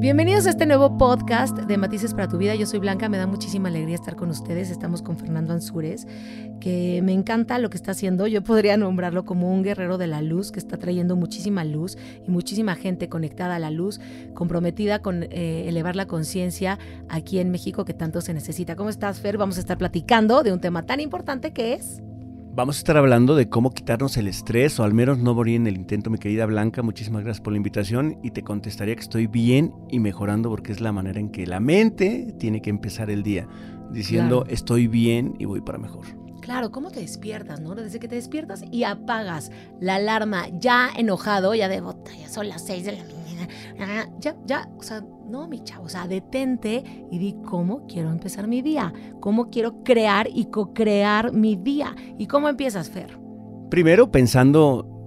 Bienvenidos a este nuevo podcast de Matices para tu vida. Yo soy Blanca, me da muchísima alegría estar con ustedes. Estamos con Fernando Ansures, que me encanta lo que está haciendo. Yo podría nombrarlo como un guerrero de la luz que está trayendo muchísima luz y muchísima gente conectada a la luz, comprometida con eh, elevar la conciencia aquí en México que tanto se necesita. ¿Cómo estás, Fer? Vamos a estar platicando de un tema tan importante que es Vamos a estar hablando de cómo quitarnos el estrés o al menos no morir en el intento, mi querida Blanca. Muchísimas gracias por la invitación y te contestaría que estoy bien y mejorando porque es la manera en que la mente tiene que empezar el día, diciendo Claro. estoy bien y voy para mejor. Claro, ¿cómo te despiertas, no? Desde que te despiertas y apagas la alarma ya enojado, ya de bota, ya son las 6 de la mañana. Ya, ya, o sea, no, mi chavo, o sea, detente y di cómo quiero empezar mi día, cómo quiero crear y co-crear mi día. ¿Y cómo empiezas, Fer? Primero pensando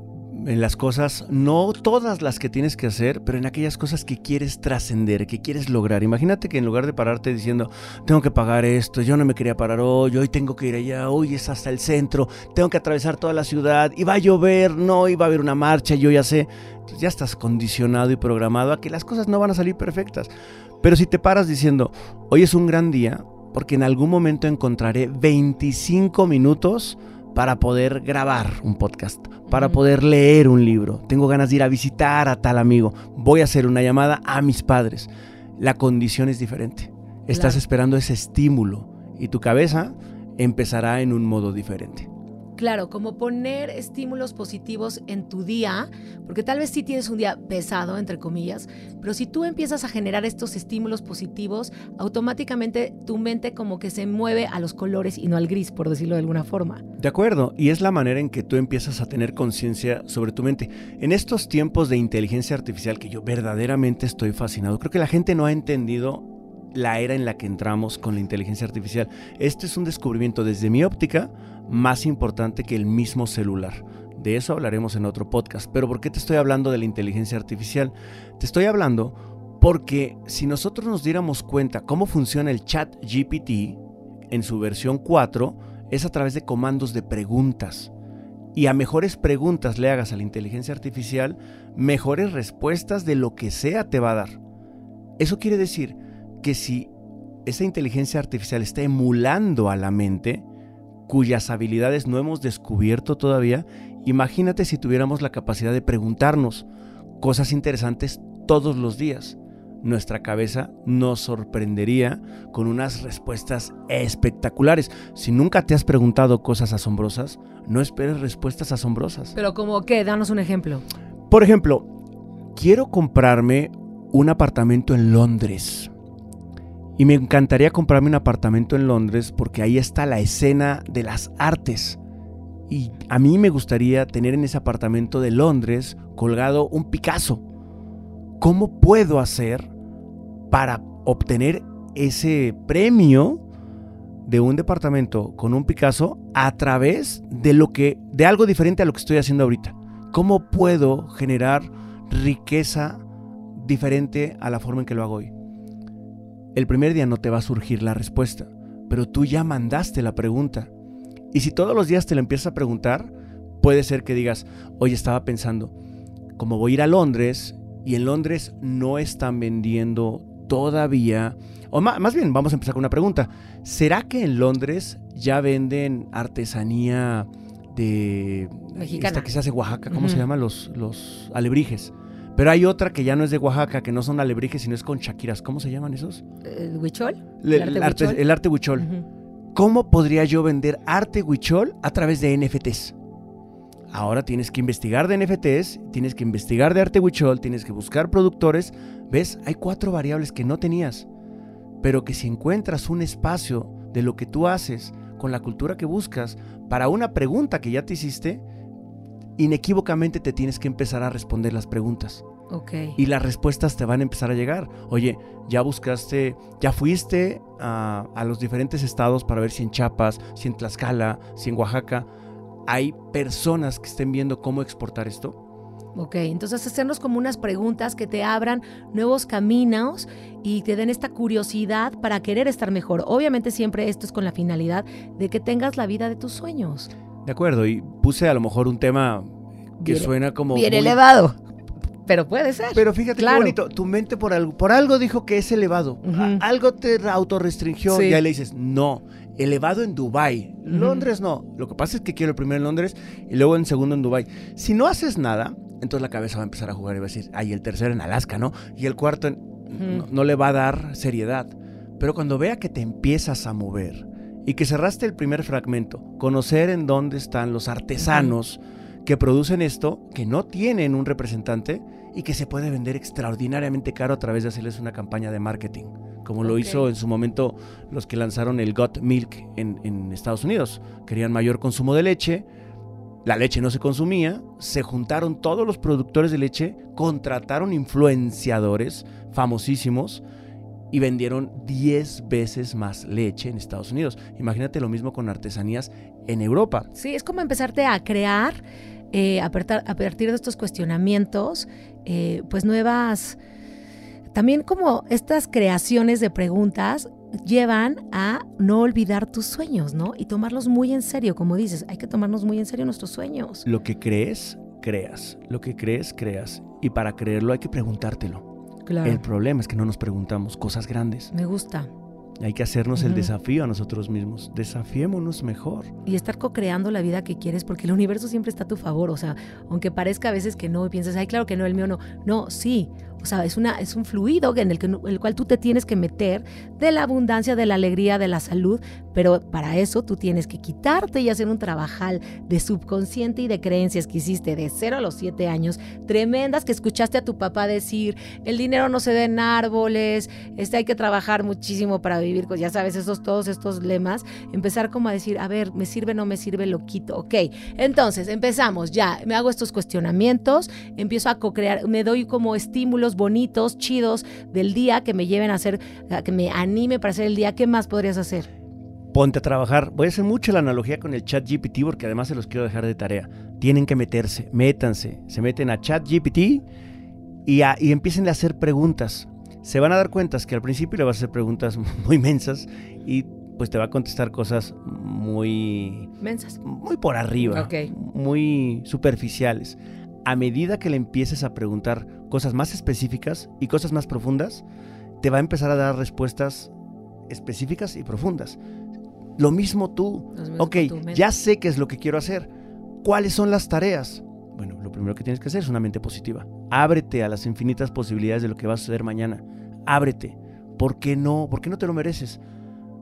en las cosas, no todas las que tienes que hacer, pero en aquellas cosas que quieres trascender, que quieres lograr. Imagínate que en lugar de pararte diciendo, tengo que pagar esto, yo no me quería parar hoy, hoy tengo que ir allá, hoy es hasta el centro, tengo que atravesar toda la ciudad, y va a llover, no, va a haber una marcha, yo ya sé. Entonces ya estás condicionado y programado a que las cosas no van a salir perfectas. Pero si te paras diciendo, hoy es un gran día, porque en algún momento encontraré 25 minutos para poder grabar un podcast, para poder leer un libro. Tengo ganas de ir a visitar a tal amigo. Voy a hacer una llamada a mis padres. La condición es diferente. Estás Claro. esperando ese estímulo y tu cabeza empezará en un modo diferente. Claro, como poner estímulos positivos en tu día, porque tal vez sí tienes un día pesado, entre comillas, pero si tú empiezas a generar estos estímulos positivos, automáticamente tu mente como que se mueve a los colores y no al gris, por decirlo de alguna forma. De acuerdo, y es la manera en que tú empiezas a tener conciencia sobre tu mente. En estos tiempos de inteligencia artificial que yo verdaderamente estoy fascinado, creo que la gente no ha entendido la era en la que entramos con la inteligencia artificial. Este es un descubrimiento desde mi óptica más importante que el mismo celular. De eso hablaremos en otro podcast. Pero ¿por qué te estoy hablando de la inteligencia artificial? Te estoy hablando porque si nosotros nos diéramos cuenta cómo funciona el chat GPT en su versión 4, es a través de comandos de preguntas. Y a mejores preguntas le hagas a la inteligencia artificial, mejores respuestas de lo que sea te va a dar. Eso quiere decir que si esa inteligencia artificial está emulando a la mente, cuyas habilidades no hemos descubierto todavía, imagínate si tuviéramos la capacidad de preguntarnos cosas interesantes todos los días. Nuestra cabeza nos sorprendería con unas respuestas espectaculares. Si nunca te has preguntado cosas asombrosas, no esperes respuestas asombrosas. Pero como que, danos un ejemplo. Por ejemplo, quiero comprarme un apartamento en Londres. Y me encantaría comprarme un apartamento en Londres porque ahí está la escena de las artes. Y a mí me gustaría tener en ese apartamento de Londres colgado un Picasso. ¿Cómo puedo hacer para obtener ese premio de un departamento con un Picasso a través de lo que de algo diferente a lo que estoy haciendo ahorita? ¿Cómo puedo generar riqueza diferente a la forma en que lo hago hoy? El primer día no te va a surgir la respuesta, pero tú ya mandaste la pregunta. Y si todos los días te la empiezas a preguntar, puede ser que digas, hoy estaba pensando, como voy a ir a Londres y en Londres no están vendiendo todavía, o más bien vamos a empezar con una pregunta, ¿será que en Londres ya venden artesanía de Mexicana. esta que se hace Oaxaca, ¿cómo se llama? Los, los alebrijes. Pero hay otra que ya no es de Oaxaca, que no son alebrijes, sino es con chaquiras. ¿Cómo se llaman esos? ¿El huichol? Le- ¿El arte el, arte, huichol? el arte huichol. Ujú. ¿Cómo podría yo vender arte huichol a través de NFTs? Ahora tienes que investigar de NFTs, tienes que investigar de arte huichol, tienes que buscar productores. ¿Ves? Hay cuatro variables que no tenías. Pero que si encuentras un espacio de lo que tú haces con la cultura que buscas para una pregunta que ya te hiciste, inequívocamente te tienes que empezar a responder las preguntas. Ok. Y las respuestas te van a empezar a llegar. Oye, ya buscaste, ya fuiste a, a los diferentes estados para ver si en Chiapas, si en Tlaxcala, si en Oaxaca hay personas que estén viendo cómo exportar esto. Ok, entonces hacernos como unas preguntas que te abran nuevos caminos y te den esta curiosidad para querer estar mejor. Obviamente siempre esto es con la finalidad de que tengas la vida de tus sueños. De acuerdo, y puse a lo mejor un tema que Bien- suena como... Bien muy- elevado, pero puede ser. Pero fíjate Claro. qué bonito, tu mente por algo, por algo dijo que es elevado, algo te autorrestringió Sí. y ahí le dices, no, elevado en Dubai. Londres no, lo que pasa es que quiero primero en Londres y luego en segundo en Dubai. Si no haces nada, entonces la cabeza va a empezar a jugar y va a decir, ay, el tercero en Alaska, ¿no? Y el cuarto en- no, no le va a dar seriedad. Pero cuando vea que te empiezas a mover y que cerraste el primer fragmento, conocer en dónde están los artesanos que producen esto, que no tienen un representante y que se puede vender extraordinariamente caro a través de hacerles una campaña de marketing, como lo hizo en su momento los que lanzaron el Got Milk en, en Estados Unidos. Querían mayor consumo de leche, la leche no se consumía, se juntaron todos los productores de leche, contrataron influenciadores famosísimos y vendieron 10 veces más leche en Estados Unidos. Imagínate lo mismo con artesanías en Europa. Sí, es como empezarte a crear eh, a, partir de estos cuestionamientos, eh, pues nuevas, también como estas creaciones de preguntas llevan a no olvidar tus sueños, ¿no? Y tomarlos muy en serio, como dices, hay que tomarnos muy en serio nuestros sueños. Lo que crees, creas. Lo que crees, creas. Y para creerlo hay que preguntártelo. Claro. El problema es que no nos preguntamos cosas grandes. Me gusta. Hay que hacernos el desafío a nosotros mismos. Desafiémonos mejor. Y estar co-creando la vida que quieres, porque el universo siempre está a tu favor. O sea, aunque parezca a veces que no, y piensas, ay, claro que no, el mío no. No, sí. O sea, es, una, es un fluido en el, que, el cual tú te tienes que meter de la abundancia, de la alegría, de la salud. Pero para eso tú tienes que quitarte y hacer un trabajal de subconsciente y de creencias que hiciste de 0 a los 7 años, tremendas que escuchaste a tu papá decir, el dinero no se da en árboles, este, hay que trabajar muchísimo para vivir, pues ya sabes, esos, todos estos lemas, empezar como a decir, a ver, me sirve, no me sirve, lo quito, ok. Entonces, empezamos, ya, me hago estos cuestionamientos, empiezo a co-crear, me doy como estímulos bonitos, chidos del día que me lleven a hacer, que me anime para hacer el día, ¿qué más podrías hacer? Ponte a trabajar. Voy a hacer mucho la analogía con el chat GPT porque además se los quiero dejar de tarea. Tienen que meterse, métanse. Se meten a chat GPT y, a- y empiecen a hacer preguntas. Se van a dar cuenta que al principio le vas a hacer preguntas muy mensas y pues te va a contestar cosas muy, Mensas. muy por arriba, Ok. muy superficiales. A medida que le empieces a preguntar cosas más específicas y cosas más profundas, te va a empezar a dar respuestas específicas y profundas. Lo mismo tú. Ok, ya sé qué es lo que quiero hacer. ¿Cuáles son las tareas? Bueno, lo primero que tienes que hacer es una mente positiva. Ábrete a las infinitas posibilidades de lo que va a suceder mañana. Ábrete. ¿Por qué no? ¿Por qué no te lo mereces?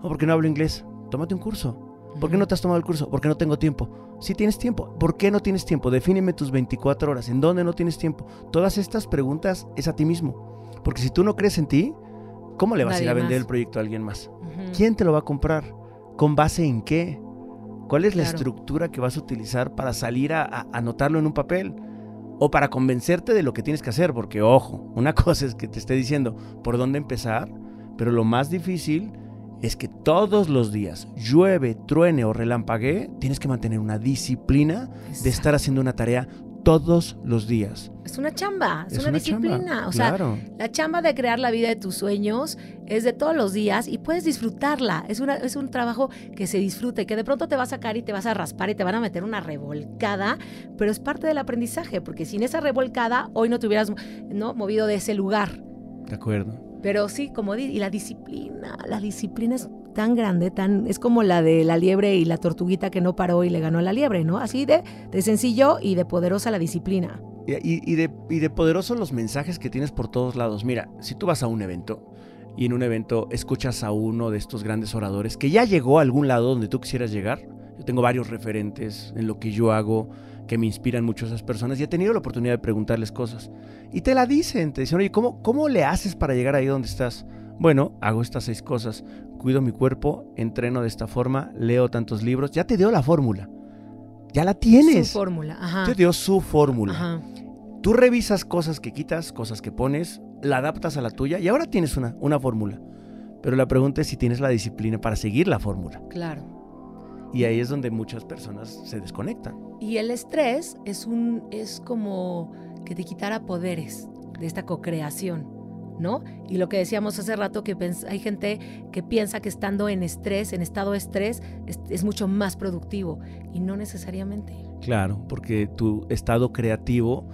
¿O por qué no hablo inglés? Tómate un curso. ¿Por qué no te has tomado el curso? Porque no tengo tiempo. Sí tienes tiempo. ¿Por qué no tienes tiempo? Defíneme tus 24 horas. ¿En dónde no tienes tiempo? Todas estas preguntas es a ti mismo. Porque si tú no crees en ti, ¿cómo le vas a ir a vender más. el proyecto a alguien más? ¿Quién te lo va a comprar? ¿Con base en qué? ¿Cuál es la estructura que vas a utilizar para salir a, a anotarlo en un papel? O para convencerte de lo que tienes que hacer, porque ojo, una cosa es que te esté diciendo por dónde empezar, pero lo más difícil es que todos los días, llueve, truene o relampaguee, tienes que mantener una disciplina de estar haciendo una tarea todos los días. Es una chamba, es, una, disciplina. O sea, claro. La chamba de crear la vida de tus sueños es de todos los días y puedes disfrutarla. Es, una, es un trabajo que se disfrute, que de pronto te va a sacar y te vas a raspar y te van a meter una revolcada, pero es parte del aprendizaje, porque sin esa revolcada hoy no te hubieras ¿no? movido de ese lugar. de acuerdo. Pero sí, como di, y la disciplina, la disciplina es tan grande, tan es como la de la liebre y la tortuguita que no paró y le ganó a la liebre, ¿no? Así de, de sencillo y de poderosa la disciplina. Y, y- y de, y de poderosos los mensajes que tienes por todos lados. Mira, si tú vas a un evento y en un evento escuchas a uno de estos grandes oradores que ya llegó a algún lado donde tú quisieras llegar, yo tengo varios referentes en lo que yo hago que me inspiran mucho esas personas y he tenido la oportunidad de preguntarles cosas. Y te la dicen, te dicen, oye, ¿cómo, cómo le haces para llegar ahí donde estás? Bueno, hago estas seis cosas. Cuido mi cuerpo, entreno de esta forma, leo tantos libros. Ya te dio la fórmula. Ya la tienes. Su fórmula, ajá. Te dio su fórmula. Ajá. Tú revisas cosas que quitas, cosas que pones, la adaptas a la tuya y ahora tienes una, una fórmula. Pero la pregunta es si tienes la disciplina para seguir la fórmula. Claro. Y ahí es donde muchas personas se desconectan. Y el estrés es un es como que te quitara poderes de esta cocreación. ¿No? Y lo que decíamos hace rato, que hay gente que piensa que estando en estrés, en estado de estrés, es, mucho más productivo y no necesariamente. Claro, porque tu estado creativo,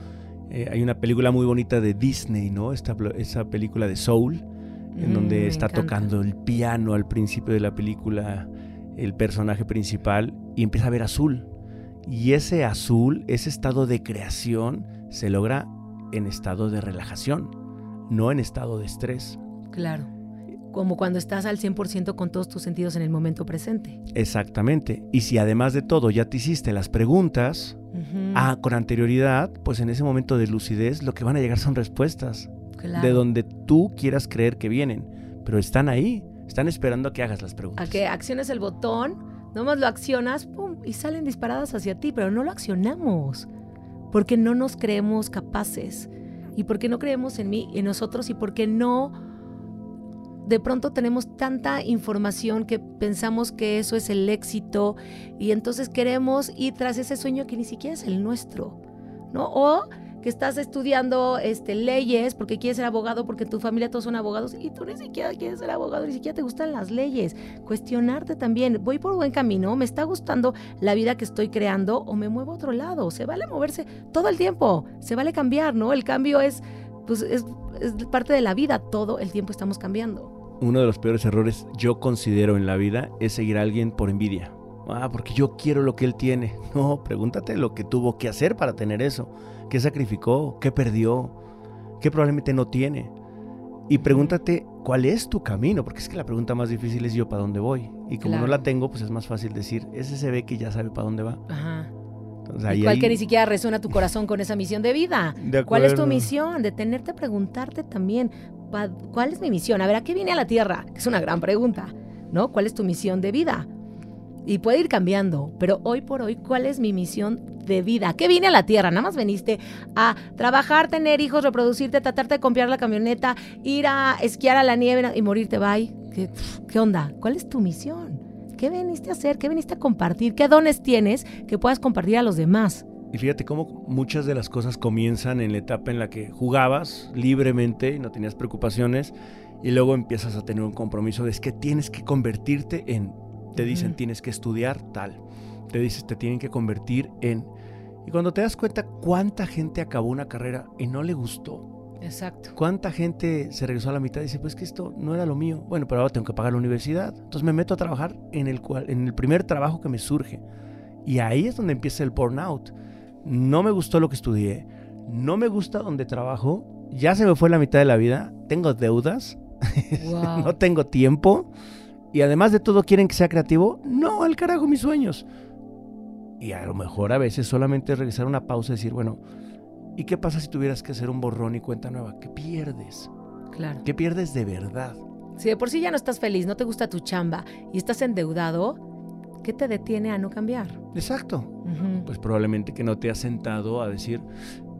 eh, hay una película muy bonita de Disney, ¿no? Esta, esa película de Soul, en donde mm, está tocando el piano al principio de la película el personaje principal y empieza a ver azul. Y ese azul, ese estado de creación, se logra en estado de relajación, no en estado de estrés. Claro. Como cuando estás al 100% con todos tus sentidos en el momento presente. Exactamente. Y si además de todo ya te hiciste las preguntas ah, con anterioridad, pues en ese momento de lucidez lo que van a llegar son respuestas de donde tú quieras creer que vienen, pero están ahí, están esperando a que hagas las preguntas. A que acciones el botón, nomás lo accionas, pum, y salen disparadas hacia ti, pero no lo accionamos, porque no nos creemos capaces, y porque no creemos en mí, en nosotros, y porque no de pronto tenemos tanta información que pensamos que eso es el éxito y entonces queremos ir tras ese sueño que ni siquiera es el nuestro, ¿no? O que estás estudiando este, leyes porque quieres ser abogado, porque tu familia todos son abogados y tú ni siquiera quieres ser abogado, ni siquiera te gustan las leyes. Cuestionarte también, voy por buen camino, me está gustando la vida que estoy creando o me muevo a otro lado. Se vale moverse todo el tiempo, se vale cambiar, ¿no? El cambio es, pues, es, es parte de la vida, todo el tiempo estamos cambiando. Uno de los peores errores yo considero en la vida es seguir a alguien por envidia. Ah, porque yo quiero lo que él tiene. No, pregúntate lo que tuvo que hacer para tener eso. ¿Qué sacrificó? ¿Qué perdió? ¿Qué probablemente no tiene? Y pregúntate cuál es tu camino, porque es que la pregunta más difícil es yo para dónde voy. Y como no la tengo, pues es más fácil decir, ese se ve que ya sabe para dónde va. Ajá. Igual que ni siquiera resuena tu corazón con esa misión de vida. ¿Cuál es tu misión? Detenerte a preguntarte también, ¿cuál es mi misión? A ver, ¿a qué viene a la Tierra? Es una gran pregunta, ¿no? ¿Cuál es tu misión de vida? Y puede ir cambiando, pero hoy por hoy, ¿cuál es mi misión de vida? ¿Qué vine a la tierra? Nada más veniste a trabajar, tener hijos, reproducirte, tratarte de comprar la camioneta, ir a esquiar a la nieve y morirte. Bye. ¿Qué, ¿Qué onda? ¿Cuál es tu misión? ¿Qué viniste a hacer? ¿Qué viniste a compartir? ¿Qué dones tienes que puedas compartir a los demás? Y fíjate cómo muchas de las cosas comienzan en la etapa en la que jugabas libremente y no tenías preocupaciones y luego empiezas a tener un compromiso de es que tienes que convertirte en te dicen tienes que estudiar tal. Te dices te tienen que convertir en... Y cuando te das cuenta cuánta gente acabó una carrera y no le gustó. Exacto. ¿Cuánta gente se regresó a la mitad y dice, pues que esto no era lo mío? Bueno, pero ahora tengo que pagar la universidad. Entonces me meto a trabajar en el, cual, en el primer trabajo que me surge. Y ahí es donde empieza el burnout. No me gustó lo que estudié. No me gusta donde trabajo. Ya se me fue la mitad de la vida. Tengo deudas. no tengo tiempo y además de todo quieren que sea creativo, no, al carajo mis sueños. Y a lo mejor a veces solamente regresar una pausa y decir, bueno, ¿y qué pasa si tuvieras que hacer un borrón y cuenta nueva? ¿Qué pierdes? Claro. ¿Qué pierdes de verdad? Si de por sí ya no estás feliz, no te gusta tu chamba y estás endeudado, ¿qué te detiene a no cambiar? Exacto. Pues probablemente que no te has sentado a decir,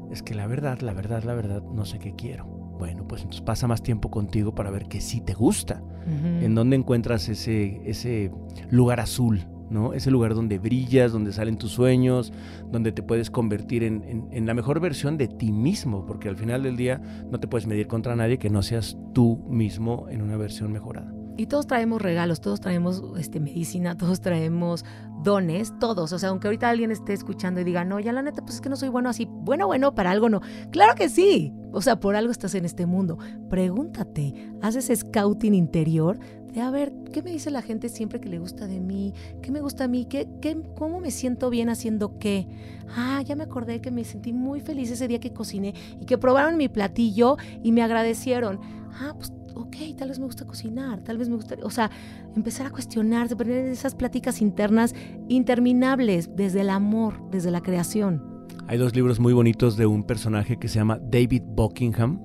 es que la verdad, la verdad, la verdad, no sé qué quiero. Bueno, pues entonces pasa más tiempo contigo para ver que sí te gusta. En dónde encuentras ese, ese lugar azul, ¿no? Ese lugar donde brillas, donde salen tus sueños, donde te puedes convertir en, en, la mejor versión de ti mismo, porque al final del día no te puedes medir contra nadie que no seas tú mismo en una versión mejorada. Y todos traemos regalos, todos traemos este, medicina, todos traemos dones, todos. O sea, aunque ahorita alguien esté escuchando y diga, no, ya la neta, pues es que no soy bueno así. Bueno, bueno, para algo no. Claro que sí. O sea, por algo estás en este mundo. Pregúntate, haz ese scouting interior de a ver, ¿qué me dice la gente siempre que le gusta de mí? ¿Qué me gusta a mí? ¿Qué, qué, ¿Cómo me siento bien haciendo qué? Ah, ya me acordé que me sentí muy feliz ese día que cociné y que probaron mi platillo y me agradecieron. Ah, pues ok, tal vez me gusta cocinar, tal vez me gusta, o sea, empezar a cuestionarse, tener esas pláticas internas interminables desde el amor, desde la creación. Hay dos libros muy bonitos de un personaje que se llama David Buckingham,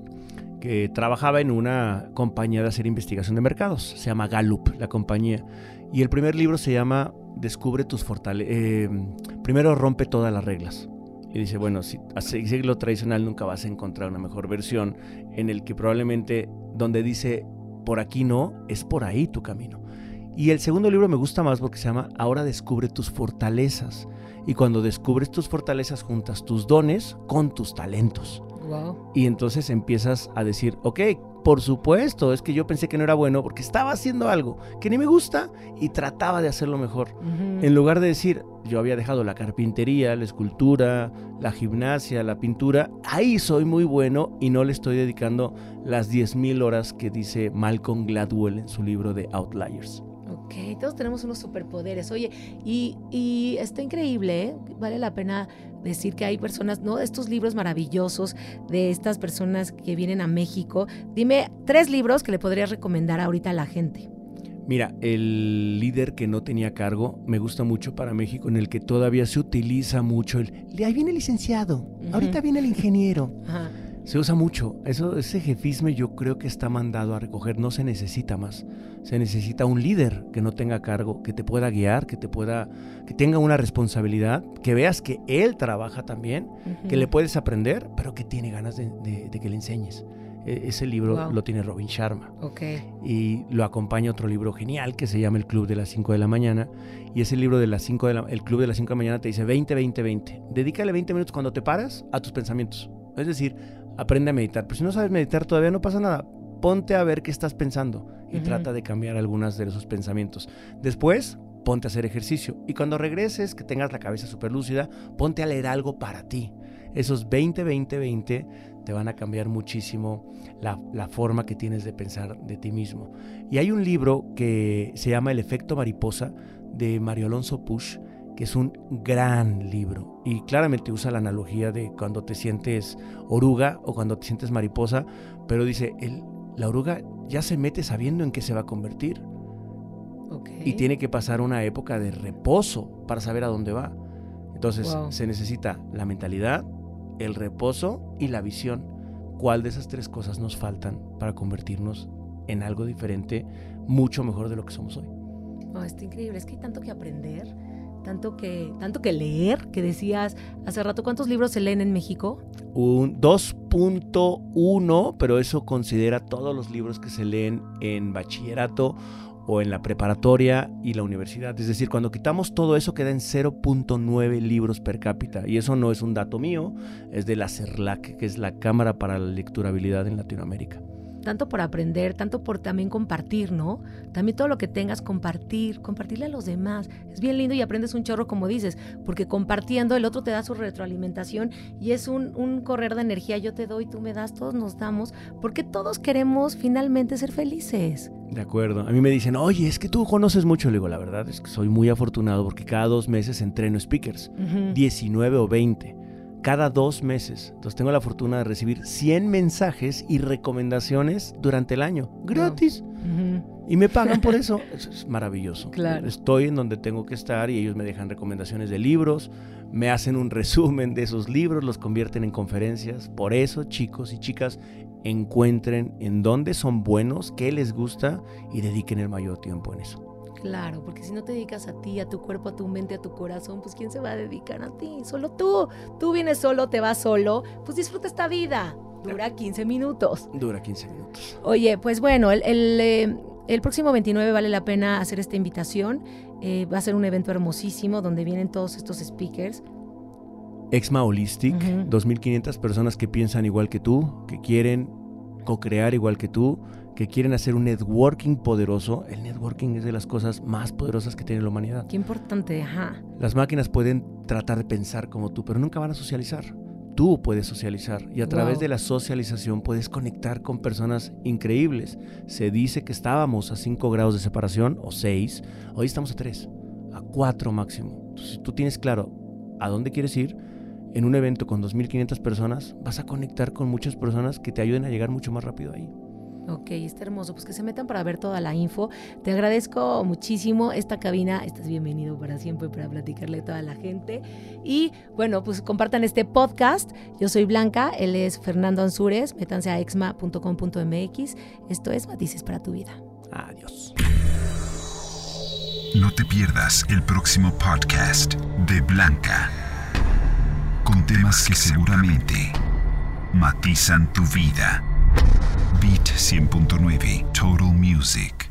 que trabajaba en una compañía de hacer investigación de mercados. Se llama Gallup, la compañía. Y el primer libro se llama Descubre tus fortalezas. Eh, primero rompe todas las reglas. Y dice, bueno, si a seguir lo tradicional nunca vas a encontrar una mejor versión en el que probablemente donde dice por aquí no, es por ahí tu camino. Y el segundo libro me gusta más porque se llama Ahora descubre tus fortalezas. Y cuando descubres tus fortalezas, juntas tus dones con tus talentos. Y entonces empiezas a decir, ok, por supuesto, es que yo pensé que no era bueno porque estaba haciendo algo que ni me gusta y trataba de hacerlo mejor. En lugar de decir, yo había dejado la carpintería, la escultura, la gimnasia, la pintura, ahí soy muy bueno y no le estoy dedicando las 10.000 horas que dice Malcolm Gladwell en su libro de Outliers. Ok, todos tenemos unos superpoderes. Oye, y, y está increíble, ¿eh? vale la pena decir que hay personas, ¿no? Estos libros maravillosos de estas personas que vienen a México. Dime tres libros que le podrías recomendar ahorita a la gente. Mira, el líder que no tenía cargo me gusta mucho para México, en el que todavía se utiliza mucho el. Ahí viene el licenciado, ahorita viene el ingeniero. Ajá. Se usa mucho. Eso, ese jefisme yo creo que está mandado a recoger. No se necesita más. Se necesita un líder que no tenga cargo, que te pueda guiar, que te pueda, que tenga una responsabilidad, que veas que él trabaja también, que le puedes aprender, pero que tiene ganas de, que le enseñes. E, ese libro lo tiene Robin Sharma. Okay. Y lo acompaña otro libro genial que se llama El Club de las 5 de la mañana. Y ese libro de las 5 de la, el Club de las 5 de la mañana te dice 20, 20, 20. Dedícale 20 minutos cuando te paras a tus pensamientos. Es decir, aprende a meditar. Pero si no sabes meditar todavía no pasa nada. Ponte a ver qué estás pensando y trata de cambiar algunas de esos pensamientos. Después, ponte a hacer ejercicio. Y cuando regreses, que tengas la cabeza súper lúcida, ponte a leer algo para ti. Esos 20, 20, 20 te van a cambiar muchísimo la, la, forma que tienes de pensar de ti mismo. Y hay un libro que se llama El efecto mariposa de Mario Alonso Push, que es un gran libro y claramente usa la analogía de cuando te sientes oruga o cuando te sientes mariposa, pero dice, el, la oruga ya se mete sabiendo en qué se va a convertir. Y tiene que pasar una época de reposo para saber a dónde va. Entonces se necesita la mentalidad, el reposo y la visión. ¿Cuál de esas tres cosas nos faltan para convertirnos en algo diferente, mucho mejor de lo que somos hoy? Oh, está increíble, es que hay tanto que aprender tanto que, tanto que leer, que decías hace rato, ¿cuántos libros se leen en México? Un 2.1, pero eso considera todos los libros que se leen en bachillerato o en la preparatoria y la universidad. Es decir, cuando quitamos todo eso queda en 0.9 libros per cápita. Y eso no es un dato mío, es de la CERLAC, que es la Cámara para la Lecturabilidad en Latinoamérica tanto por aprender, tanto por también compartir, ¿no? También todo lo que tengas, compartir, compartirle a los demás. Es bien lindo y aprendes un chorro, como dices, porque compartiendo el otro te da su retroalimentación y es un, un correr de energía. Yo te doy, tú me das, todos nos damos, porque todos queremos finalmente ser felices. De acuerdo. A mí me dicen, oye, es que tú conoces mucho. Le digo, la verdad es que soy muy afortunado porque cada dos meses entreno speakers, 19 o 20 cada dos meses. Entonces tengo la fortuna de recibir 100 mensajes y recomendaciones durante el año, gratis. Y me pagan por eso. es maravilloso. Claro. Estoy en donde tengo que estar y ellos me dejan recomendaciones de libros, me hacen un resumen de esos libros, los convierten en conferencias. Por eso, chicos y chicas, encuentren en dónde son buenos, qué les gusta y dediquen el mayor tiempo en eso. Claro, porque si no te dedicas a ti, a tu cuerpo, a tu mente, a tu corazón, pues ¿quién se va a dedicar a ti? Solo tú. Tú vienes solo, te vas solo, pues disfruta esta vida. Dura 15 minutos. Dura 15 minutos. Oye, pues bueno, el, el, eh, próximo 29 vale la pena hacer esta invitación. Eh, va a ser un evento hermosísimo donde vienen todos estos speakers. Exma Holistic, 2.500 personas que piensan igual que tú, que quieren co-crear igual que tú, que quieren hacer un networking poderoso, el networking es de las cosas más poderosas que tiene la humanidad. Qué importante, ajá. Las máquinas pueden tratar de pensar como tú, pero nunca van a socializar. Tú puedes socializar y a través de la socialización puedes conectar con personas increíbles. Se dice que estábamos a 5 grados de separación o 6, hoy estamos a 3, a 4 máximo. si tú tienes claro a dónde quieres ir, en un evento con 2.500 personas, vas a conectar con muchas personas que te ayuden a llegar mucho más rápido ahí. Ok, está hermoso. Pues que se metan para ver toda la info. Te agradezco muchísimo esta cabina. Estás bienvenido para siempre para platicarle a toda la gente. Y bueno, pues compartan este podcast. Yo soy Blanca, él es Fernando Ansúrez. Métanse a exma.com.mx. Esto es Matices para tu vida. Adiós. No te pierdas el próximo podcast de Blanca con temas que seguramente matizan tu vida. Beat 100.9 Total Music.